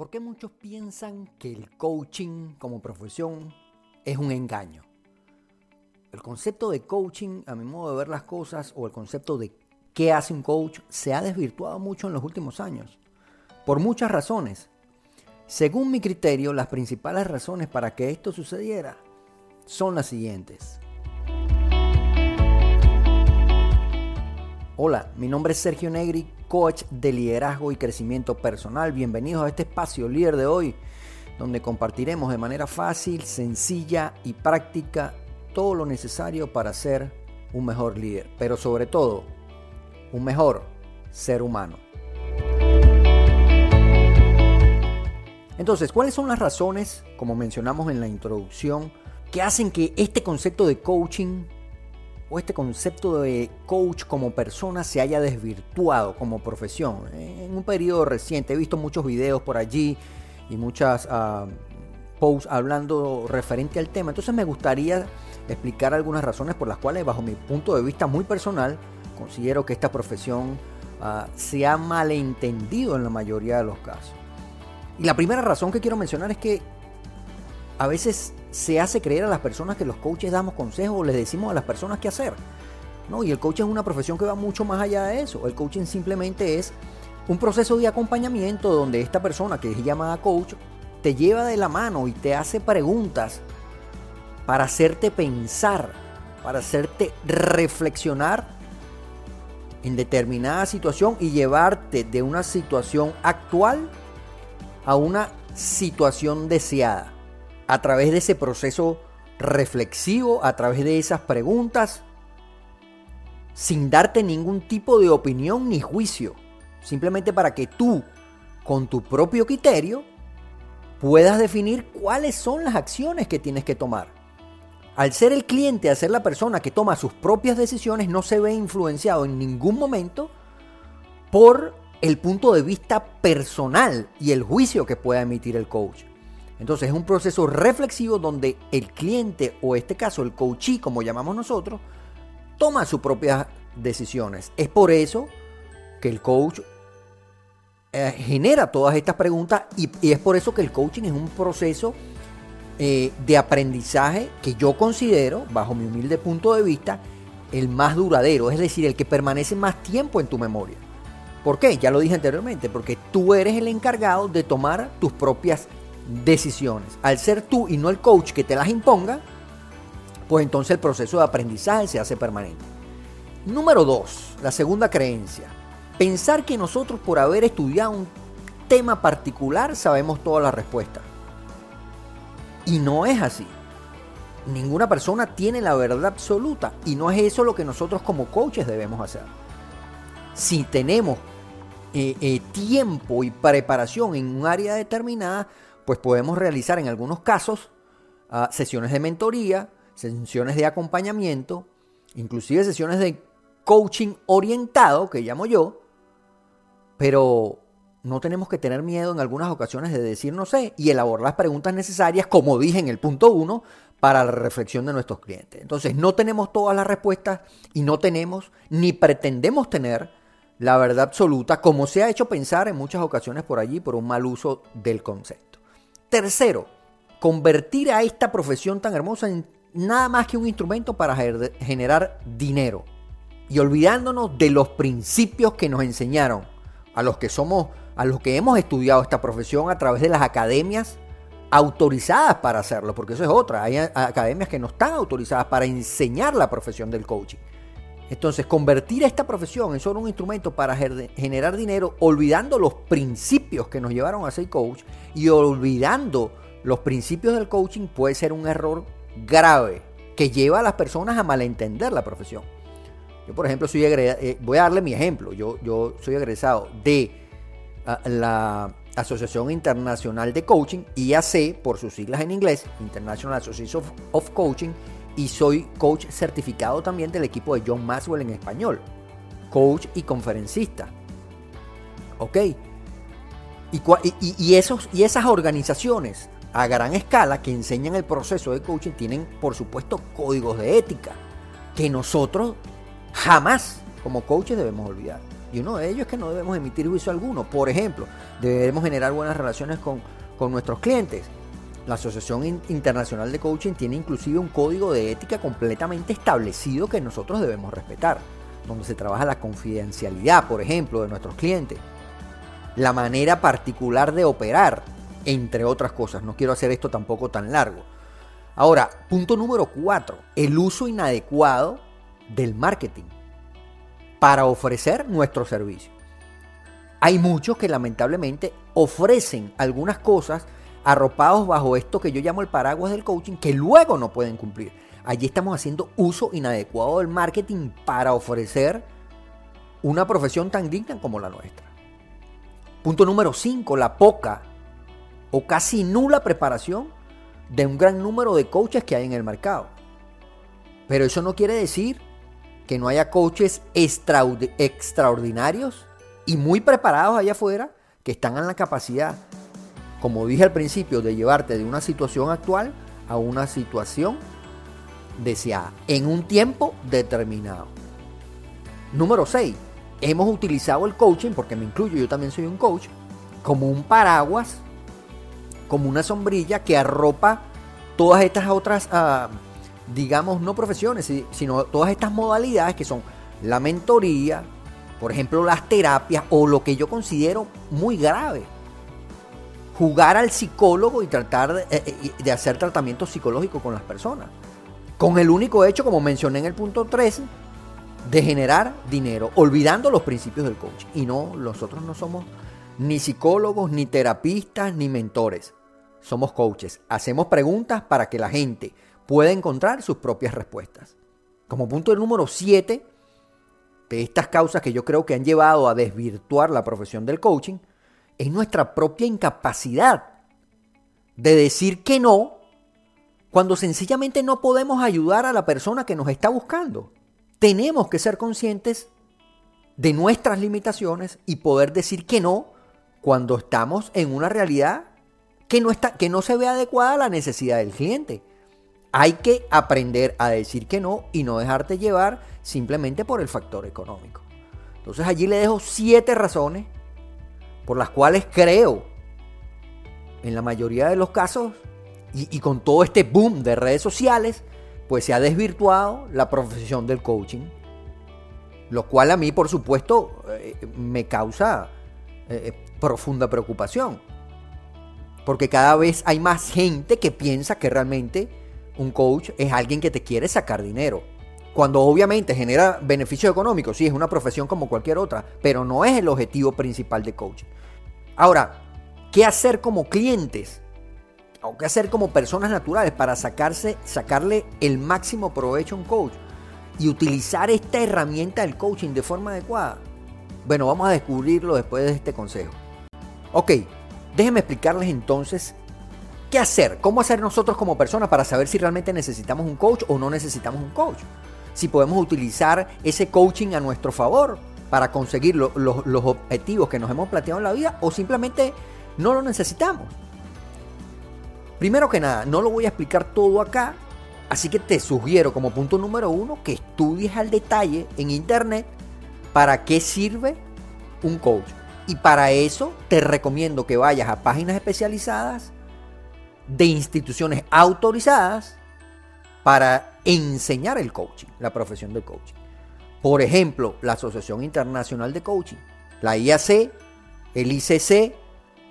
¿Por qué muchos piensan que el coaching como profesión es un engaño? El concepto de coaching, a mi modo de ver las cosas, o el concepto de qué hace un coach, se ha desvirtuado mucho en los últimos años. Por muchas razones. Según mi criterio, las principales razones para que esto sucediera son las siguientes. Hola, mi nombre es Sergio Negri, coach de liderazgo y crecimiento personal. Bienvenidos a este espacio líder de hoy, donde compartiremos de manera fácil, sencilla y práctica todo lo necesario para ser un mejor líder, pero sobre todo, un mejor ser humano. Entonces, ¿cuáles son las razones, como mencionamos en la introducción, que hacen que este concepto de coaching o este concepto de coach como persona se haya desvirtuado como profesión. En un periodo reciente he visto muchos videos por allí y muchas uh, posts hablando referente al tema. Entonces me gustaría explicar algunas razones por las cuales bajo mi punto de vista muy personal considero que esta profesión uh, se ha malentendido en la mayoría de los casos. Y la primera razón que quiero mencionar es que a veces se hace creer a las personas que los coaches damos consejos o les decimos a las personas qué hacer. No, y el coaching es una profesión que va mucho más allá de eso. El coaching simplemente es un proceso de acompañamiento donde esta persona que es llamada coach te lleva de la mano y te hace preguntas para hacerte pensar, para hacerte reflexionar en determinada situación y llevarte de una situación actual a una situación deseada a través de ese proceso reflexivo, a través de esas preguntas, sin darte ningún tipo de opinión ni juicio, simplemente para que tú, con tu propio criterio, puedas definir cuáles son las acciones que tienes que tomar. Al ser el cliente, al ser la persona que toma sus propias decisiones, no se ve influenciado en ningún momento por el punto de vista personal y el juicio que pueda emitir el coach. Entonces es un proceso reflexivo donde el cliente o este caso el coachee como llamamos nosotros toma sus propias decisiones. Es por eso que el coach eh, genera todas estas preguntas y, es por eso que el coaching es un proceso eh, de aprendizaje que yo considero, bajo mi humilde punto de vista, el más duradero, es decir, el que permanece más tiempo en tu memoria. ¿Por qué? Ya lo dije anteriormente, porque tú eres el encargado de tomar tus propias decisiones. Al ser tú y no el coach que te las imponga, pues entonces el proceso de aprendizaje se hace permanente. Número dos, la segunda creencia. Pensar que nosotros por haber estudiado un tema particular sabemos todas las respuestas. Y no es así. Ninguna persona tiene la verdad absoluta y no es eso lo que nosotros como coaches debemos hacer. Si tenemos eh, eh, tiempo y preparación en un área determinada, pues podemos realizar en algunos casos ah, sesiones de mentoría, sesiones de acompañamiento, inclusive sesiones de coaching orientado, que llamo yo, pero no tenemos que tener miedo en algunas ocasiones de decir no sé y elaborar las preguntas necesarias, como dije en el punto 1, para la reflexión de nuestros clientes. Entonces, no tenemos todas las respuestas y no tenemos ni pretendemos tener la verdad absoluta, como se ha hecho pensar en muchas ocasiones por allí por un mal uso del concepto. Tercero, convertir a esta profesión tan hermosa en nada más que un instrumento para generar dinero. Y olvidándonos de los principios que nos enseñaron a los que somos, a los que hemos estudiado esta profesión a través de las academias autorizadas para hacerlo, porque eso es otra. Hay academias que no están autorizadas para enseñar la profesión del coaching. Entonces, convertir esta profesión en solo un instrumento para generar dinero, olvidando los principios que nos llevaron a ser coach y olvidando los principios del coaching, puede ser un error grave que lleva a las personas a malentender la profesión. Yo, por ejemplo, soy eh, voy a darle mi ejemplo. Yo, yo soy egresado de ah, la Asociación Internacional de Coaching, IAC, por sus siglas en inglés, International Association of Coaching, y soy coach certificado también del equipo de John Maxwell en español. Coach y conferencista. ¿Ok? Y, esos, y esas organizaciones a gran escala que enseñan el proceso de coaching tienen, por supuesto, códigos de ética que nosotros jamás como coaches debemos olvidar. Y uno de ellos es que no debemos emitir juicio alguno. Por ejemplo, debemos generar buenas relaciones con, con nuestros clientes. La Asociación Internacional de Coaching tiene inclusive un código de ética completamente establecido que nosotros debemos respetar, donde se trabaja la confidencialidad, por ejemplo, de nuestros clientes, la manera particular de operar, entre otras cosas. No quiero hacer esto tampoco tan largo. Ahora, punto número cuatro, el uso inadecuado del marketing para ofrecer nuestro servicio. Hay muchos que lamentablemente ofrecen algunas cosas arropados bajo esto que yo llamo el paraguas del coaching que luego no pueden cumplir. Allí estamos haciendo uso inadecuado del marketing para ofrecer una profesión tan digna como la nuestra. Punto número 5, la poca o casi nula preparación de un gran número de coaches que hay en el mercado. Pero eso no quiere decir que no haya coaches extraordinarios y muy preparados allá afuera que están en la capacidad, como dije al principio, de llevarte de una situación actual a una situación deseada en un tiempo determinado. Número 6. Hemos utilizado el coaching, porque me incluyo, yo también soy un coach, como un paraguas, como una sombrilla que arropa todas estas otras, uh, digamos, no profesiones, sino todas estas modalidades que son la mentoría, por ejemplo, las terapias o lo que yo considero muy grave. Jugar al psicólogo y tratar de, eh, eh, de hacer tratamiento psicológico con las personas. Con el único hecho, como mencioné en el punto 13, de generar dinero, olvidando los principios del coaching. Y no, nosotros no somos ni psicólogos, ni terapistas, ni mentores somos coaches. Hacemos preguntas para que la gente pueda encontrar sus propias respuestas. Como punto número 7 de estas causas que yo creo que han llevado a desvirtuar la profesión del coaching, es nuestra propia incapacidad de decir que no cuando sencillamente no podemos ayudar a la persona que nos está buscando. Tenemos que ser conscientes de nuestras limitaciones y poder decir que no cuando estamos en una realidad que no, está, que no se ve adecuada a la necesidad del cliente. Hay que aprender a decir que no y no dejarte llevar simplemente por el factor económico. Entonces allí le dejo siete razones por las cuales creo, en la mayoría de los casos, y, con todo este boom de redes sociales, pues se ha desvirtuado la profesión del coaching. Lo cual a mí, por supuesto, eh, me causa eh, profunda preocupación. Porque cada vez hay más gente que piensa que realmente un coach es alguien que te quiere sacar dinero. Cuando obviamente genera beneficios económicos, sí, es una profesión como cualquier otra, pero no es el objetivo principal de coaching. Ahora, ¿qué hacer como clientes? ¿O qué hacer como personas naturales para sacarse, sacarle el máximo provecho a un coach? Y utilizar esta herramienta del coaching de forma adecuada. Bueno, vamos a descubrirlo después de este consejo. Ok, Déjenme explicarles entonces qué hacer, cómo hacer nosotros como personas para saber si realmente necesitamos un coach o no necesitamos un coach. Si podemos utilizar ese coaching a nuestro favor para conseguir los objetivos que nos hemos planteado en la vida o simplemente no lo necesitamos. Primero que nada, no lo voy a explicar todo acá, así que te sugiero como punto número uno que estudies al detalle en internet para qué sirve un coach. Y para eso te recomiendo que vayas a páginas especializadas de instituciones autorizadas para enseñar el coaching, la profesión del coaching. Por ejemplo, la Asociación Internacional de Coaching, la IAC, el ICC,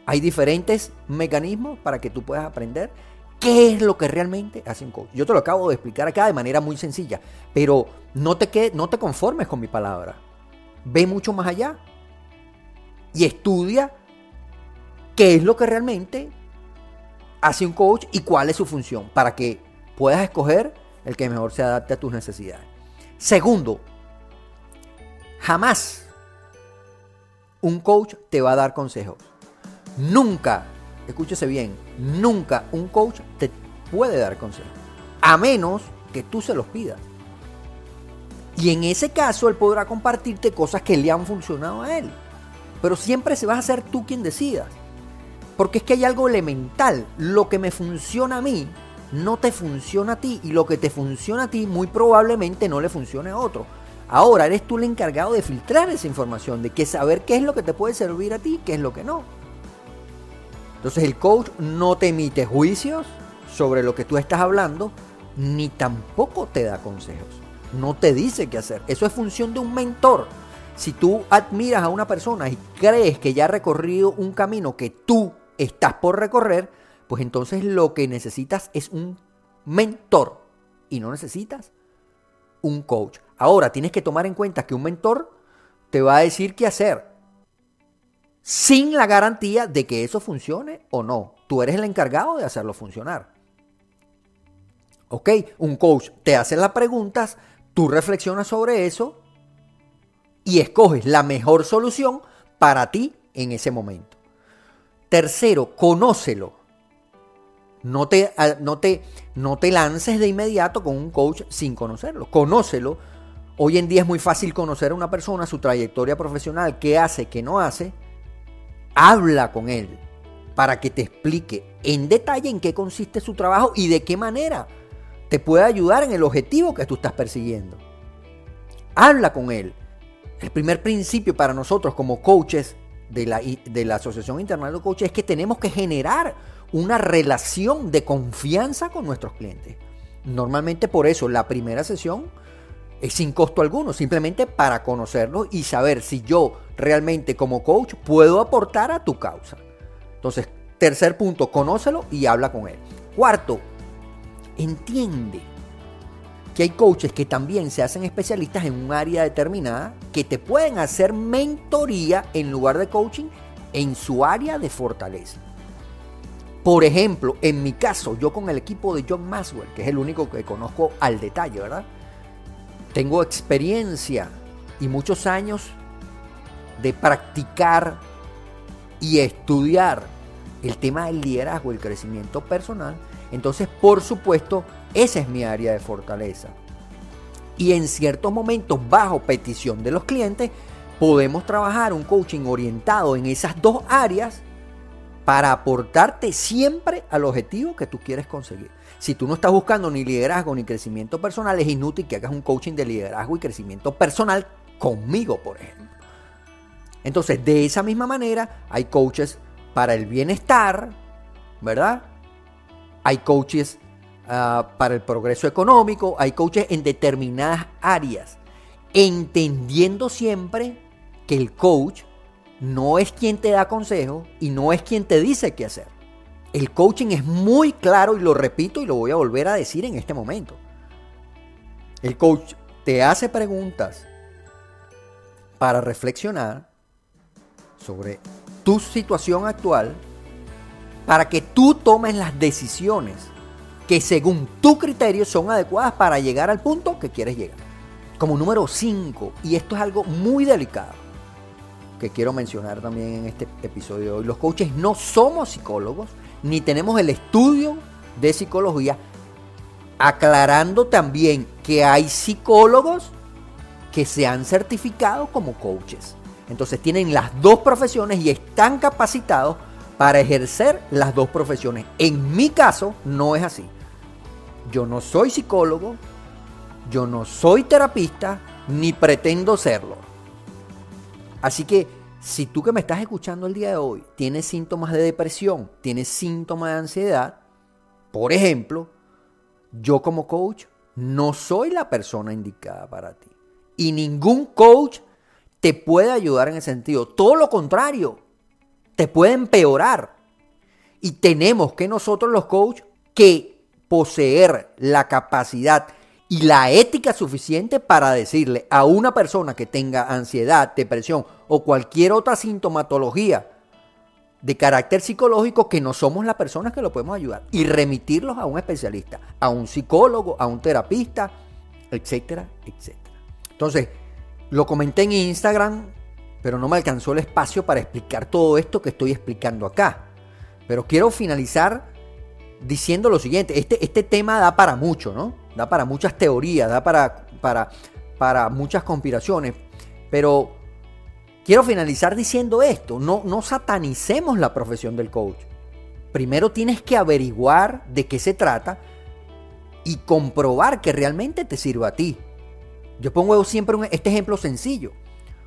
hay diferentes mecanismos para que tú puedas aprender qué es lo que realmente hace un coach. Yo te lo acabo de explicar acá de manera muy sencilla, pero no te, no te conformes con mi palabra. Ve mucho más allá y estudia qué es lo que realmente hace un coach y cuál es su función para que puedas escoger el que mejor se adapte a tus necesidades. Segundo, jamás un coach te va a dar consejos. Nunca, escúchese bien, nunca un coach te puede dar consejos. A menos que tú se los pidas. Y en ese caso él podrá compartirte cosas que le han funcionado a él. Pero siempre se vas a ser tú quien decidas. Porque es que hay algo elemental. Lo que me funciona a mí no te funciona a ti. Y lo que te funciona a ti muy probablemente no le funcione a otro. Ahora eres tú el encargado de filtrar esa información, de que saber qué es lo que te puede servir a ti, qué es lo que no. Entonces el coach no te emite juicios sobre lo que tú estás hablando, ni tampoco te da consejos. No te dice qué hacer. Eso es función de un mentor. Si tú admiras a una persona y crees que ya ha recorrido un camino que tú estás por recorrer, pues entonces lo que necesitas es un mentor y no necesitas un coach. Ahora, tienes que tomar en cuenta que un mentor te va a decir qué hacer sin la garantía de que eso funcione o no. Tú eres el encargado de hacerlo funcionar. ¿Ok? Un coach te hace las preguntas, tú reflexionas sobre eso y escoges la mejor solución para ti en ese momento. Tercero, conócelo. No te, no, te, no te lances de inmediato con un coach sin conocerlo. Conócelo. Hoy en día es muy fácil conocer a una persona, su trayectoria profesional, qué hace, qué no hace. Habla con él para que te explique en detalle en qué consiste su trabajo y de qué manera te puede ayudar en el objetivo que tú estás persiguiendo. Habla con él. El primer principio para nosotros como coaches de la, de la Asociación Internacional de Coaches es que tenemos que generar una relación de confianza con nuestros clientes. Normalmente por eso la primera sesión es sin costo alguno, simplemente para conocerlos y saber si yo realmente como coach puedo aportar a tu causa. Entonces, tercer punto, conócelo y habla con él. Cuarto, entiende que hay coaches que también se hacen especialistas en un área determinada que te pueden hacer mentoría en lugar de coaching en su área de fortaleza. Por ejemplo, en mi caso, yo con el equipo de John Maxwell, que es el único que conozco al detalle, ¿verdad? Tengo experiencia y muchos años de practicar y estudiar el tema del liderazgo, el crecimiento personal. Entonces, por supuesto, esa es mi área de fortaleza. Y en ciertos momentos, bajo petición de los clientes, podemos trabajar un coaching orientado en esas dos áreas para aportarte siempre al objetivo que tú quieres conseguir. Si tú no estás buscando ni liderazgo ni crecimiento personal, es inútil que hagas un coaching de liderazgo y crecimiento personal conmigo, por ejemplo. Entonces, de esa misma manera, hay coaches para el bienestar, ¿verdad? Hay coaches ah, para el progreso económico, hay coaches en determinadas áreas, entendiendo siempre que el coach no es quien te da consejo y no es quien te dice qué hacer. El coaching es muy claro y lo repito y lo voy a volver a decir en este momento. El coach te hace preguntas para reflexionar sobre tu situación actual para que tú tomes las decisiones que según tu criterio son adecuadas para llegar al punto que quieres llegar. Como número 5, y esto es algo muy delicado, que quiero mencionar también en este episodio de hoy. Los coaches no somos psicólogos, ni tenemos el estudio de psicología, aclarando también que hay psicólogos que se han certificado como coaches. Entonces tienen las dos profesiones y están capacitados para ejercer las dos profesiones. En mi caso no es así. Yo no soy psicólogo, yo no soy terapista, ni pretendo serlo. Así que si tú que me estás escuchando el día de hoy tienes síntomas de depresión, tienes síntomas de ansiedad, por ejemplo, yo como coach no soy la persona indicada para ti. Y ningún coach te puede ayudar en ese sentido. Todo lo contrario, te puede empeorar. Y tenemos que nosotros los coaches que poseer la capacidad y la ética suficiente para decirle a una persona que tenga ansiedad, depresión o cualquier otra sintomatología de carácter psicológico que no somos las personas que lo podemos ayudar y remitirlos a un especialista, a un psicólogo, a un terapista, etcétera, etcétera. Entonces, lo comenté en Instagram, pero no me alcanzó el espacio para explicar todo esto que estoy explicando acá. Pero quiero finalizar diciendo lo siguiente, este, este tema da para mucho, ¿no? Da para muchas teorías, da para, para, para muchas conspiraciones, pero quiero finalizar diciendo esto, no, no satanicemos la profesión del coach. Primero tienes que averiguar de qué se trata y comprobar que realmente te sirva a ti. Yo pongo siempre este ejemplo sencillo.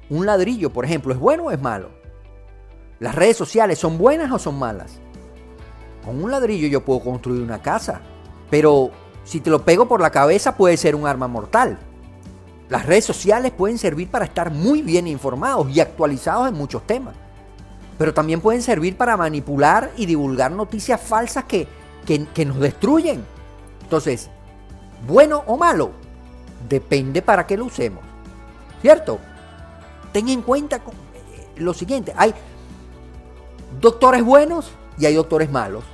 Un ladrillo, por ejemplo, ¿es bueno o es malo? ¿Las redes sociales son buenas o son malas? Con un ladrillo yo puedo construir una casa, pero si te lo pego por la cabeza puede ser un arma mortal. Las redes sociales pueden servir para estar muy bien informados y actualizados en muchos temas, pero también pueden servir para manipular y divulgar noticias falsas que, que, nos destruyen. Entonces, bueno o malo, depende para qué lo usemos. ¿Cierto? Ten en cuenta eh, lo siguiente, hay doctores buenos y hay doctores malos.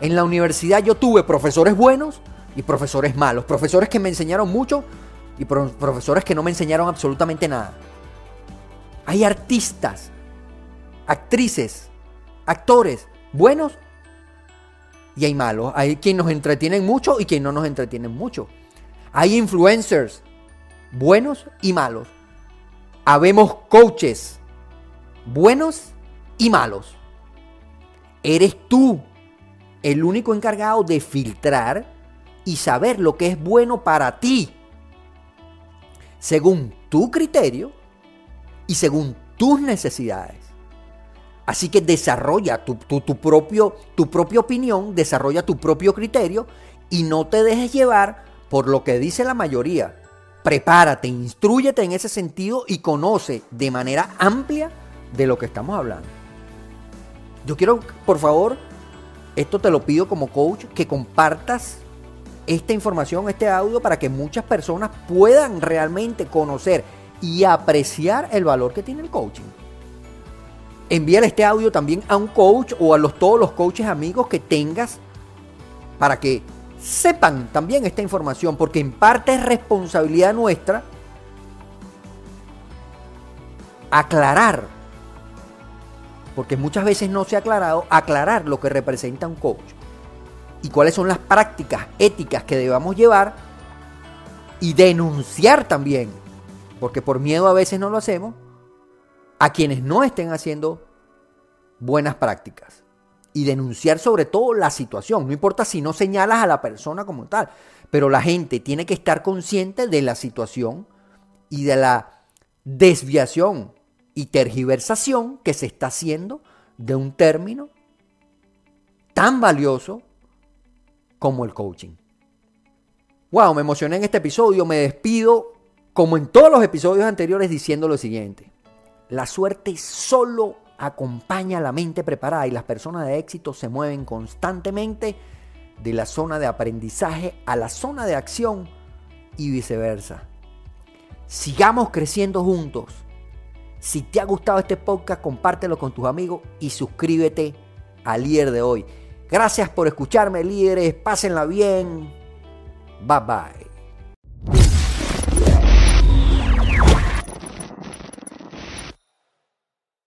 En la universidad yo tuve profesores buenos y profesores malos. Profesores que me enseñaron mucho y profesores que no me enseñaron absolutamente nada. Hay artistas, actrices, actores buenos y hay malos. Hay quien nos entretienen mucho y quien no nos entretienen mucho. Hay influencers buenos y malos. Habemos coaches buenos y malos. Eres tú el único encargado de filtrar y saber lo que es bueno para ti, según tu criterio y según tus necesidades. Así que desarrolla tu, propio, tu propia opinión, desarrolla tu propio criterio y no te dejes llevar por lo que dice la mayoría. Prepárate, instruyete en ese sentido y conoce de manera amplia de lo que estamos hablando. Yo quiero, por favor, esto te lo pido como coach, que compartas esta información, este audio, para que muchas personas puedan realmente conocer y apreciar el valor que tiene el coaching. Envíale este audio también a un coach o a los, todos los coaches amigos que tengas para que sepan también esta información, porque en parte es responsabilidad nuestra aclarar porque muchas veces no se ha aclarado, aclarar lo que representa un coach y cuáles son las prácticas éticas que debamos llevar y denunciar también, porque por miedo a veces no lo hacemos, a quienes no estén haciendo buenas prácticas. Y denunciar sobre todo la situación, no importa si no señalas a la persona como tal, pero la gente tiene que estar consciente de la situación y de la desviación y tergiversación que se está haciendo de un término tan valioso como el coaching. Wow, me emocioné en este episodio, me despido como en todos los episodios anteriores diciendo lo siguiente. La suerte solo acompaña a la mente preparada y las personas de éxito se mueven constantemente de la zona de aprendizaje a la zona de acción y viceversa. Sigamos creciendo juntos si te ha gustado este podcast, compártelo con tus amigos y suscríbete al líder de hoy. Gracias por escucharme, líderes. Pásenla bien. Bye bye.